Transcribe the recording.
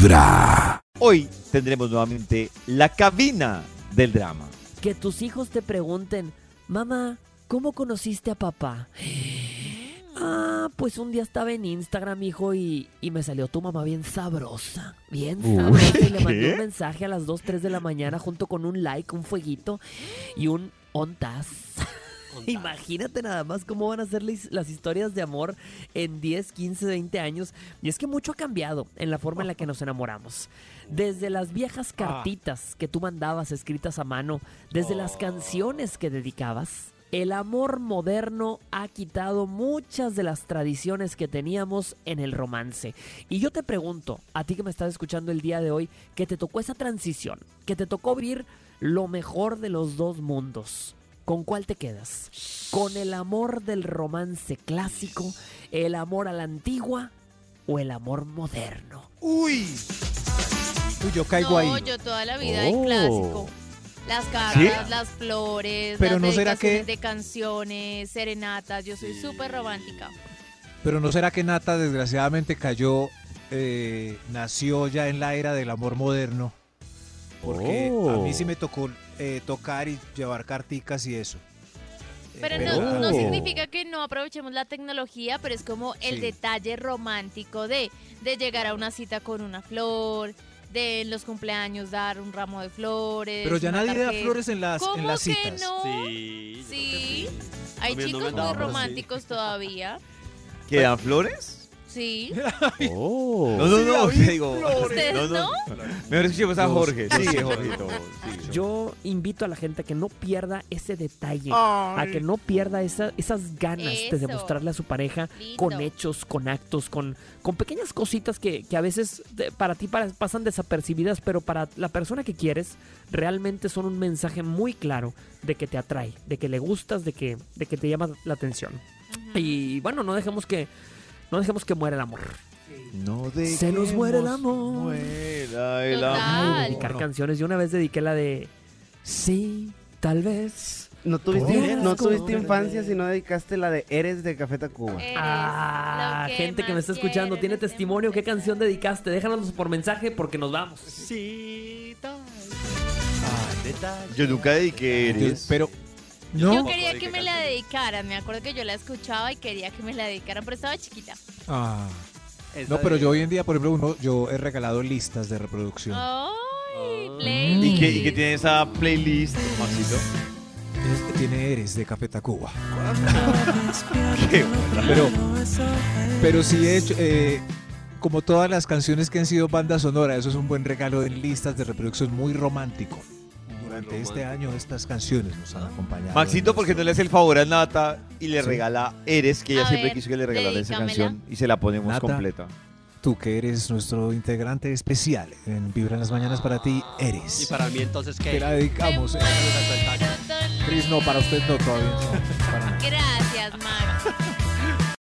Vibra. Hoy tendremos nuevamente la cabina del drama. Que tus hijos te pregunten, mamá, ¿cómo conociste a papá? Ah, pues un día estaba en Instagram, hijo, y, y me salió tu mamá bien sabrosa. Bien Uy, sabrosa. Y le mandé un mensaje a las 2, 3 de la mañana junto con un like, un fueguito y un ontas. Imagínate nada más cómo van a ser las historias de amor en 10, 15, 20 años. Y es que mucho ha cambiado en la forma en la que nos enamoramos. Desde las viejas cartitas que tú mandabas escritas a mano, desde las canciones que dedicabas, el amor moderno ha quitado muchas de las tradiciones que teníamos en el romance. Y yo te pregunto, a ti que me estás escuchando el día de hoy, que te tocó esa transición, que te tocó vivir lo mejor de los dos mundos. ¿Con cuál te quedas? ¿Con el amor del romance clásico, el amor a la antigua o el amor moderno? ¡Uy! Uy, yo caigo no, ahí. yo toda la vida Oh. el clásico. Las cartas, ¿Sí? las flores, Pero las ¿no será dedicaciones que- de canciones, serenatas. Yo soy súper romántica. Pero ¿no será que Nata desgraciadamente cayó, eh, nació ya en la era del amor moderno? Porque Oh. a mí sí me tocó eh, tocar y llevar carticas y eso. Eh, Pero Pero- no, no Oh. significa que no aprovechemos la tecnología, pero es como el Sí. detalle romántico de, de llegar a una cita con una flor, de en los cumpleaños dar un ramo de flores. Pero ya nadie da tarjeta. flores en las, en ¿Cómo las que citas. no? Sí. Hay no chicos muy románticos todavía. ¿Que dan flores? Sí. Oh. No, no, no, te digo. ¿Ustedes No, no. Mejor escuchemos a Jorge. Jorgito. Yo invito a la gente a que no pierda ese detalle, a que no pierda esa- esas ganas de demostrarle a su pareja Lindo. con hechos, con actos, con, con pequeñas cositas que, que a veces de- para ti para- pasan desapercibidas, pero para la persona que quieres realmente son un mensaje muy claro de que te atrae, de que le gustas, de que, de que te llama la atención. Y bueno, no dejemos que, no dejemos que muera el amor. No Se nos muere el amor. Muera el Total. amor. Dedicar canciones. Yo una vez dediqué la de Sí, tal vez. No tuviste, no tuviste infancia si no dedicaste la de Eres de Café Tacuba. Eres Ah, lo gente que me más está escuchando, tiene en este testimonio. ¿Qué canción dedicaste? Déjanos por mensaje porque nos vamos. Sí, tal. Yo nunca dediqué Eres. Pero Yo no. quería que me la dedicaran. Me acuerdo que yo la escuchaba y quería que me la dedicaran, pero estaba chiquita. Ah, no, pero yo hoy en día, por ejemplo, uno, yo he regalado listas de reproducción. Ay, Ah. Play. ¿Y qué, ¿Y qué tiene esa playlist, Maxito? Este tiene Eres de Café Tacuba. Qué buena. Pero, pero sí he hecho, eh, como todas las canciones que han sido banda sonora, eso es un buen regalo en listas de reproducción muy romántico. Durante este año estas canciones nos han acompañado. Maxito, ¿por qué no le hace el favor a Nata y le Sí. regala Eres, que ella A siempre ver, quiso que le regalara esa dedícamela. canción y se la ponemos Nata. completa? Tú que eres nuestro integrante especial en Vibra en las Mañanas para ti, eres. Y para mí entonces, ¿qué? Te la dedicamos. eh. Cris, no, para usted no, todavía no. Para nada. Gracias, Max.